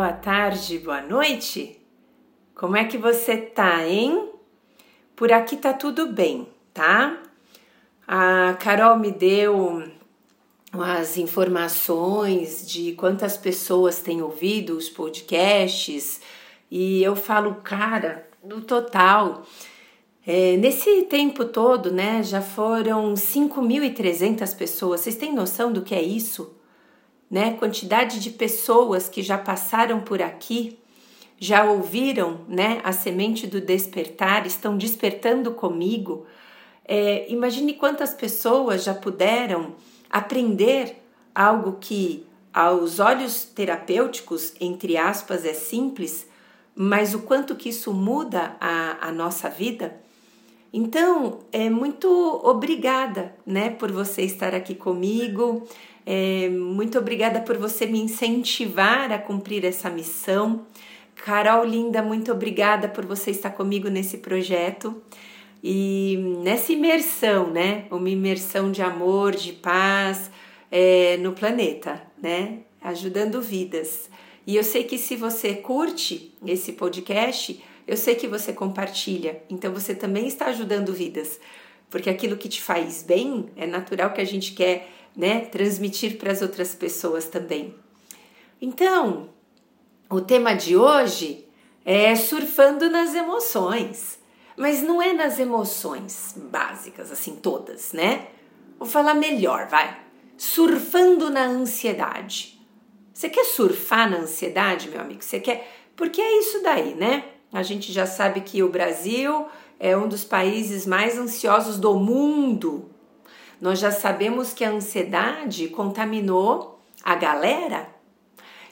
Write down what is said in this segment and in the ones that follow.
boa tarde, boa noite. Como é que você tá, hein? Por aqui tá tudo bem, tá? A Carol me deu as informações de quantas pessoas têm ouvido os podcasts e eu falo, cara, no total, é, nesse tempo todo, né, já foram 5.300 pessoas. Vocês têm noção do que é isso? Né? Quantidade de pessoas que já passaram por aqui, já ouviram, né, a semente do despertar, estão despertando comigo. É, imagine quantas pessoas já puderam aprender algo que, aos olhos terapêuticos, entre aspas, é simples, mas o quanto que isso muda a, a nossa vida. Então, é muito obrigada, né, por você estar aqui comigo. É, muito obrigada por você me incentivar a cumprir essa missão. Carol linda, muito obrigada por você estar comigo nesse projeto e nessa imersão, né? Uma imersão de amor, de paz é, no planeta, né? Ajudando vidas. E eu sei que se você curte esse podcast, eu sei que você compartilha, então você também está ajudando vidas, porque aquilo que te faz bem é natural que a gente quer, né, transmitir para as outras pessoas também. Então, o tema de hoje é surfando nas emoções, mas não é nas emoções básicas, assim, todas, né? Vou falar melhor, vai. Surfando na ansiedade. Você quer surfar na ansiedade, meu amigo? Você quer. Porque é isso daí, né? A gente já sabe que o Brasil é um dos países mais ansiosos do mundo. Nós já sabemos que a ansiedade contaminou a galera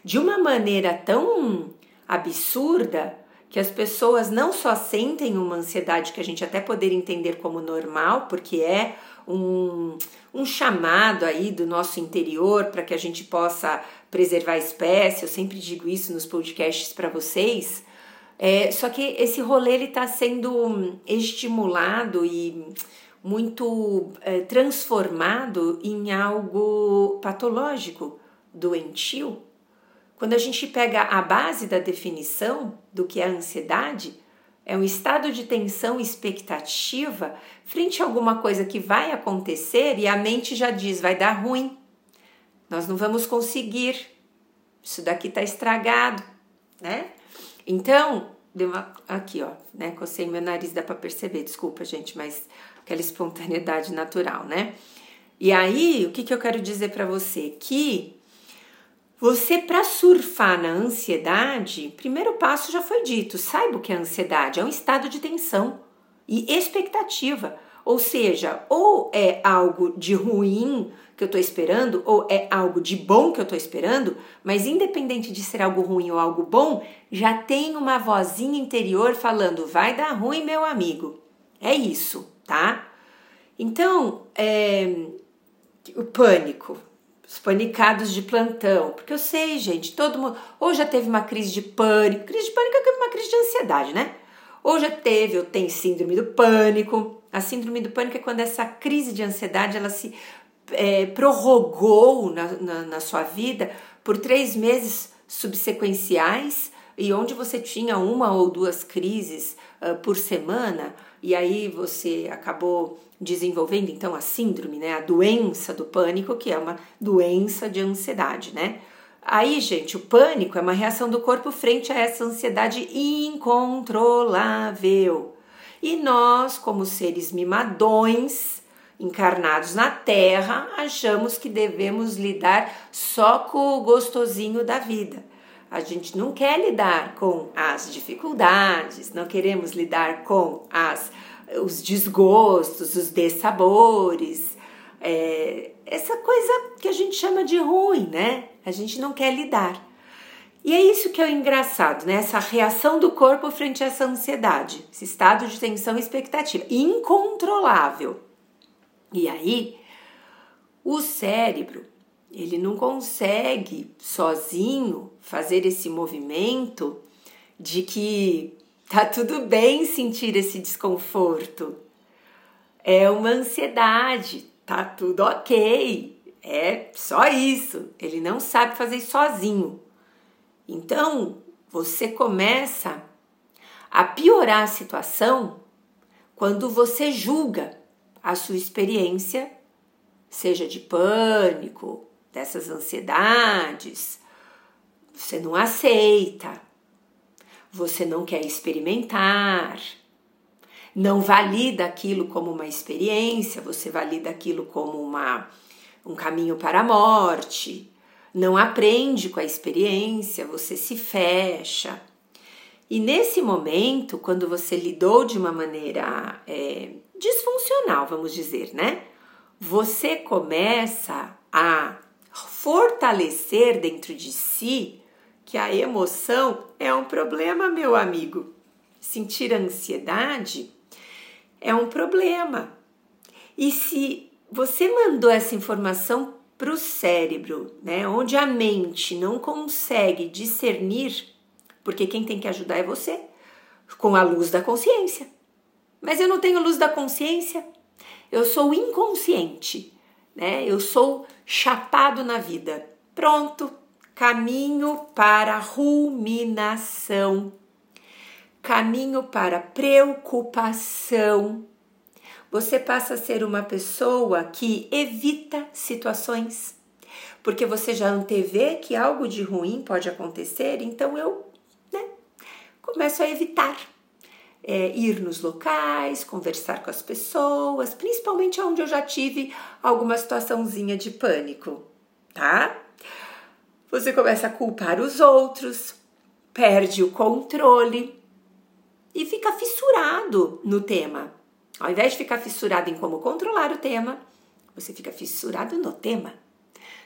de uma maneira tão absurda que as pessoas não só sentem uma ansiedade que a gente até poderia entender como normal, porque é um, um chamado aí do nosso interior para que a gente possa preservar a espécie. Eu sempre digo isso nos podcasts para vocês. É, só que esse rolê está sendo estimulado e muito é, transformado em algo patológico, doentio. Quando a gente pega a base da definição do que é ansiedade, é um estado de tensão expectativa frente a alguma coisa que vai acontecer e a mente já diz vai dar ruim, nós não vamos conseguir, isso daqui está estragado, né? Então, deu uma, aqui, ó, né? Cocei meu nariz, dá para perceber, desculpa, gente, mas aquela espontaneidade natural, né? E aí, o que, que eu quero dizer para você? Que você, para surfar na ansiedade, primeiro passo já foi dito: saiba o que é ansiedade, é um estado de tensão e expectativa. Ou seja, ou é algo de ruim que eu estou esperando, ou é algo de bom que eu estou esperando, mas independente de ser algo ruim ou algo bom, já tem uma vozinha interior falando: vai dar ruim, meu amigo. É isso, tá? Então, é, o pânico, os panicados de plantão, porque eu sei, gente, todo mundo ou já teve uma crise de pânico, crise de pânico é uma crise de ansiedade, né? Ou já teve ou tem síndrome do pânico, a síndrome do pânico é quando essa crise de ansiedade ela se é, prorrogou na, na, na sua vida por três meses subsequenciais e onde você tinha uma ou duas crises uh, por semana e aí você acabou desenvolvendo então a síndrome, né, a doença do pânico, que é uma doença de ansiedade, né? Aí, gente, o pânico é uma reação do corpo frente a essa ansiedade incontrolável. E nós, como seres mimadões, encarnados na Terra, achamos que devemos lidar só com o gostosinho da vida. A gente não quer lidar com as dificuldades, não queremos lidar com as, os desgostos, os dessabores, é, essa coisa que a gente chama de ruim, né? A gente não quer lidar. E é isso que é o engraçado, né? Essa reação do corpo frente a essa ansiedade, esse estado de tensão e expectativa, incontrolável. E aí, o cérebro, ele não consegue sozinho fazer esse movimento de que tá tudo bem sentir esse desconforto. É uma ansiedade, tá tudo ok. É só isso. Ele não sabe fazer sozinho. Então, você começa a piorar a situação quando você julga a sua experiência, seja de pânico, dessas ansiedades, você não aceita, você não quer experimentar, não valida aquilo como uma experiência, você valida aquilo como uma, um caminho para a morte, não aprende com a experiência, você se fecha. E nesse momento, quando você lidou de uma maneira é, disfuncional, vamos dizer, né? Você começa a fortalecer dentro de si que a emoção é um problema, meu amigo. Sentir ansiedade é um problema. E se você mandou essa informação para o cérebro, né, onde a mente não consegue discernir, porque quem tem que ajudar é você, com a luz da consciência. Mas eu não tenho luz da consciência, eu sou inconsciente, né? Eu sou chapado na vida. Pronto, caminho para ruminação, caminho para preocupação. Você passa a ser uma pessoa que evita situações, porque você já antevê que algo de ruim pode acontecer, então eu né, começo a evitar. É, ir nos locais, conversar com as pessoas, principalmente onde eu já tive alguma situaçãozinha de pânico, tá? Você começa a culpar os outros, perde o controle e fica fissurado no tema. Ao invés de ficar fissurado em como controlar o tema, você fica fissurado no tema.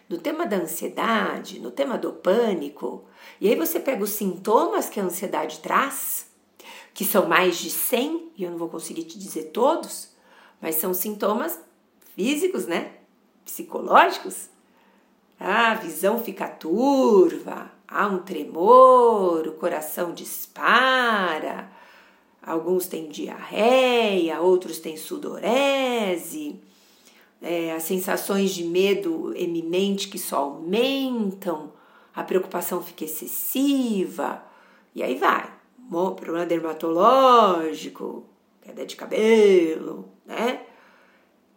No tema da ansiedade, no tema do pânico. E aí você pega os sintomas que a ansiedade traz, que são mais de 100, e eu não vou conseguir te dizer todos, mas são sintomas físicos, né? Psicológicos, a visão fica turva, há um tremor, o coração dispara, alguns têm diarreia, outros têm sudorese, é, as sensações de medo eminente que só aumentam, a preocupação fica excessiva, e aí vai. Problema dermatológico, queda de cabelo, né?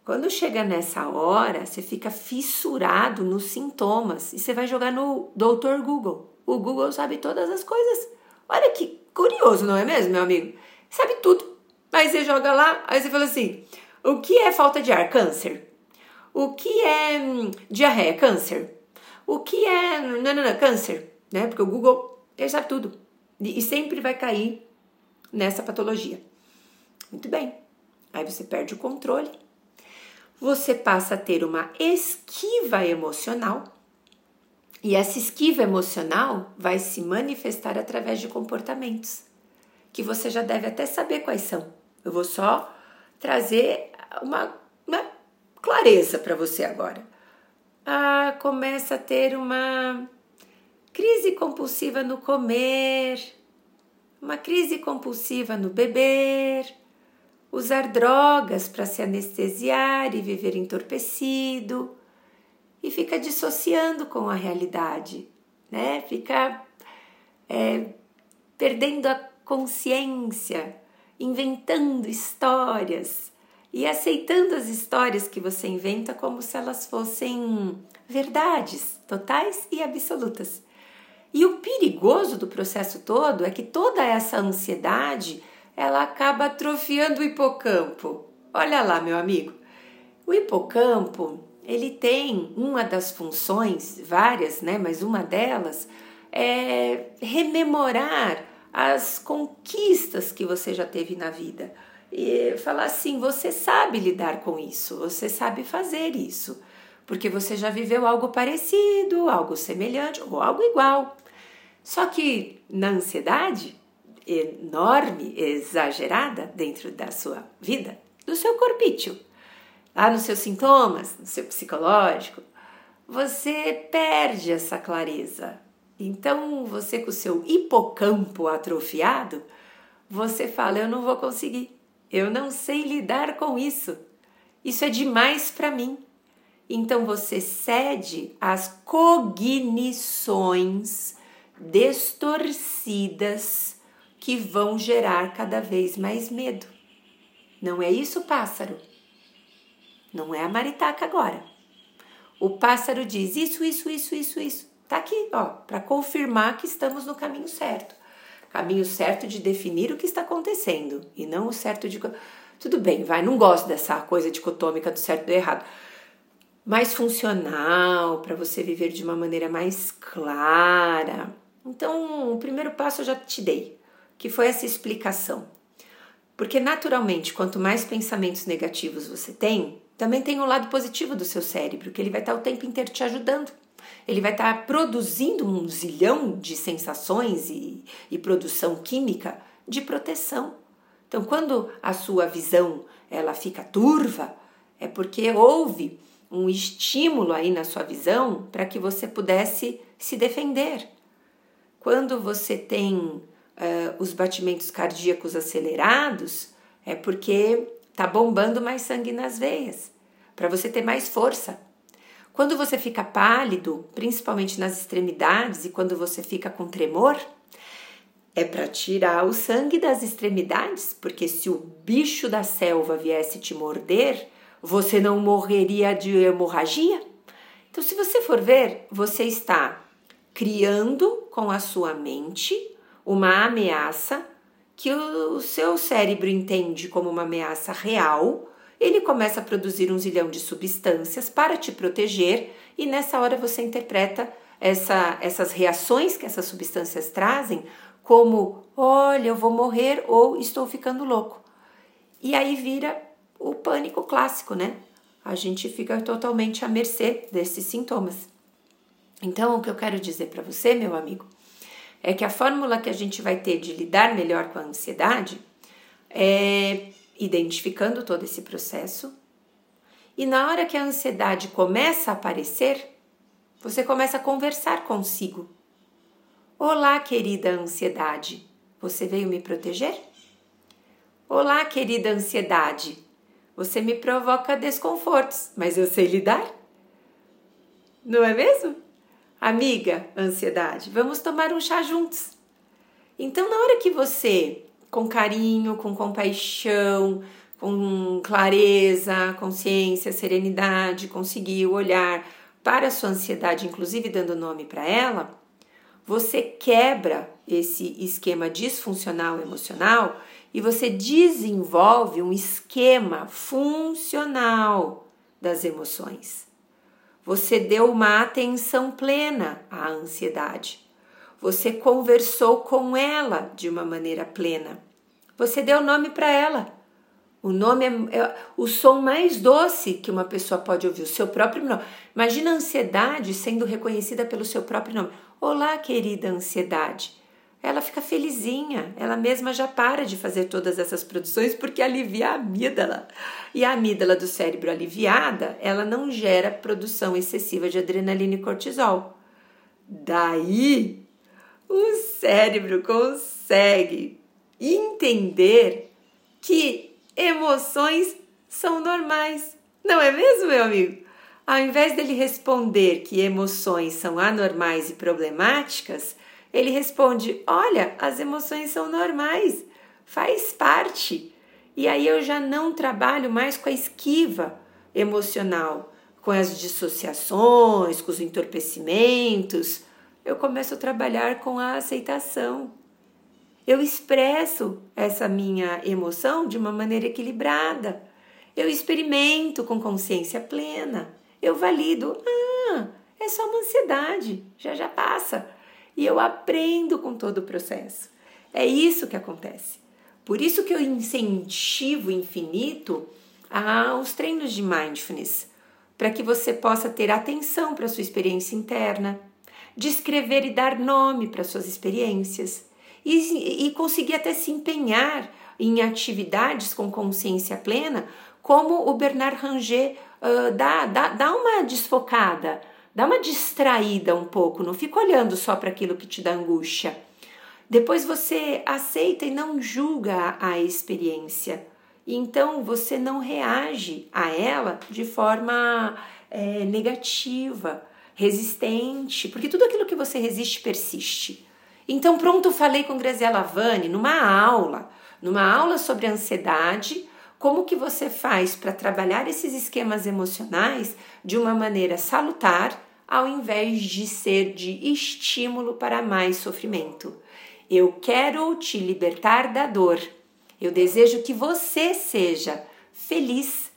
Quando chega nessa hora, você fica fissurado nos sintomas e você vai jogar no Doutor Google. O Google sabe todas as coisas. Olha que curioso, não é mesmo, meu amigo? Sabe tudo. Aí você joga lá, aí você fala assim: o que é falta de ar? Câncer. O que é hum, diarreia? Câncer. O que é. Não, não, não, câncer. Né? Porque o Google ele sabe tudo. E sempre vai cair nessa patologia. Muito bem. Aí você perde o controle você passa a ter uma esquiva emocional. E essa esquiva emocional vai se manifestar através de comportamentos que você já deve até saber quais são. Eu vou só trazer uma, uma clareza para você agora. Ah, começa a ter uma crise compulsiva no comer, uma crise compulsiva no beber, usar drogas para se anestesiar e viver entorpecido e fica dissociando com a realidade, né? Fica é, perdendo a consciência, inventando histórias e aceitando as histórias que você inventa como se elas fossem verdades totais e absolutas. E o perigoso do processo todo é que toda essa ansiedade ela acaba atrofiando o hipocampo. Olha lá, meu amigo. O hipocampo, ele tem uma das funções, várias, né, mas uma delas é rememorar as conquistas que você já teve na vida. E falar assim, você sabe lidar com isso, você sabe fazer isso, porque você já viveu algo parecido, algo semelhante ou algo igual. Só que na ansiedade, enorme, exagerada dentro da sua vida, do seu corpício, lá nos seus sintomas, no seu psicológico, você perde essa clareza. Então, você com o seu hipocampo atrofiado, você fala: Eu não vou conseguir, eu não sei lidar com isso, isso é demais para mim. Então, você cede às cognições distorcidas que vão gerar cada vez mais medo. Não é isso, pássaro? Não é a maritaca agora. O pássaro diz isso, isso, isso, isso, isso. Tá aqui, ó, para confirmar que estamos no caminho certo. Caminho certo de definir o que está acontecendo e não o certo de tudo bem, vai, não gosto dessa coisa dicotômica do certo e do errado. Mais funcional, para você viver de uma maneira mais clara. Então, o primeiro passo eu já te dei, que foi essa explicação. Porque naturalmente, quanto mais pensamentos negativos você tem, também tem o um lado positivo do seu cérebro, que ele vai estar o tempo inteiro te ajudando. Ele vai estar produzindo um zilhão de sensações e, e produção química de proteção. Então, quando a sua visão ela fica turva, é porque houve um estímulo aí na sua visão para que você pudesse se defender. Quando você tem uh, os batimentos cardíacos acelerados, é porque está bombando mais sangue nas veias, para você ter mais força. Quando você fica pálido, principalmente nas extremidades, e quando você fica com tremor, é para tirar o sangue das extremidades, porque se o bicho da selva viesse te morder, você não morreria de hemorragia. Então, se você for ver, você está criando com a sua mente uma ameaça que o seu cérebro entende como uma ameaça real. Ele começa a produzir um zilhão de substâncias para te proteger, e nessa hora você interpreta essa, essas reações que essas substâncias trazem como olha, eu vou morrer ou estou ficando louco. E aí vira o pânico clássico, né? A gente fica totalmente à mercê desses sintomas. Então, o que eu quero dizer para você, meu amigo, é que a fórmula que a gente vai ter de lidar melhor com a ansiedade é identificando todo esse processo. E na hora que a ansiedade começa a aparecer, você começa a conversar consigo. Olá, querida ansiedade, você veio me proteger? Olá, querida ansiedade, você me provoca desconfortos, mas eu sei lidar? Não é mesmo? Amiga, ansiedade, vamos tomar um chá juntos. Então, na hora que você, com carinho, com compaixão, com clareza, consciência, serenidade, conseguiu olhar para a sua ansiedade, inclusive dando nome para ela, você quebra esse esquema disfuncional emocional e você desenvolve um esquema funcional das emoções. Você deu uma atenção plena à ansiedade. Você conversou com ela de uma maneira plena. Você deu nome para ela. O nome é, é, o som mais doce que uma pessoa pode ouvir, o seu próprio nome. Imagina a ansiedade sendo reconhecida pelo seu próprio nome. Olá, querida ansiedade. Ela fica felizinha, ela mesma já para de fazer todas essas produções porque alivia a amígdala. E a amígdala do cérebro aliviada, ela não gera produção excessiva de adrenalina e cortisol. Daí, o cérebro consegue entender que emoções são normais. Não é mesmo, meu amigo? Ao invés dele responder que emoções são anormais e problemáticas, ele responde: Olha, as emoções são normais, faz parte. E aí eu já não trabalho mais com a esquiva emocional, com as dissociações, com os entorpecimentos. Eu começo a trabalhar com a aceitação. Eu expresso essa minha emoção de uma maneira equilibrada. Eu experimento com consciência plena eu valido. Ah, é só uma ansiedade, já já passa. E eu aprendo com todo o processo. É isso que acontece. Por isso que eu incentivo infinito aos treinos de mindfulness, para que você possa ter atenção para a sua experiência interna, descrever e dar nome para suas experiências e, e conseguir até se empenhar em atividades com consciência plena, como o Bernard Ranger uh, dá, dá, dá uma desfocada, dá uma distraída um pouco, não fica olhando só para aquilo que te dá angústia. Depois você aceita e não julga a experiência. Então você não reage a ela de forma é, negativa, resistente, porque tudo aquilo que você resiste persiste. Então, pronto, falei com Graziela Vani numa aula, numa aula sobre ansiedade, como que você faz para trabalhar esses esquemas emocionais de uma maneira salutar, ao invés de ser de estímulo para mais sofrimento. Eu quero te libertar da dor. Eu desejo que você seja feliz,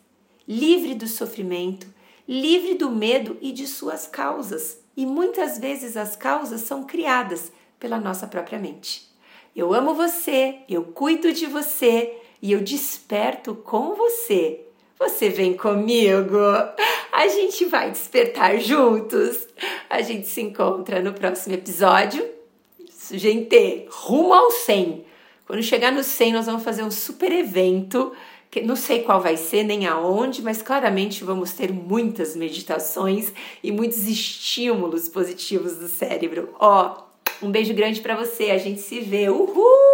livre do sofrimento, livre do medo e de suas causas. E muitas vezes as causas são criadas pela nossa própria mente. Eu amo você, eu cuido de você e eu desperto com você. Você vem comigo? A gente vai despertar juntos. A gente se encontra no próximo episódio. Gente, rumo ao 100. Quando chegar no 100, nós vamos fazer um super evento que não sei qual vai ser nem aonde, mas claramente vamos ter muitas meditações e muitos estímulos positivos do cérebro. Ó, um beijo grande para você, a gente se vê. Uhul!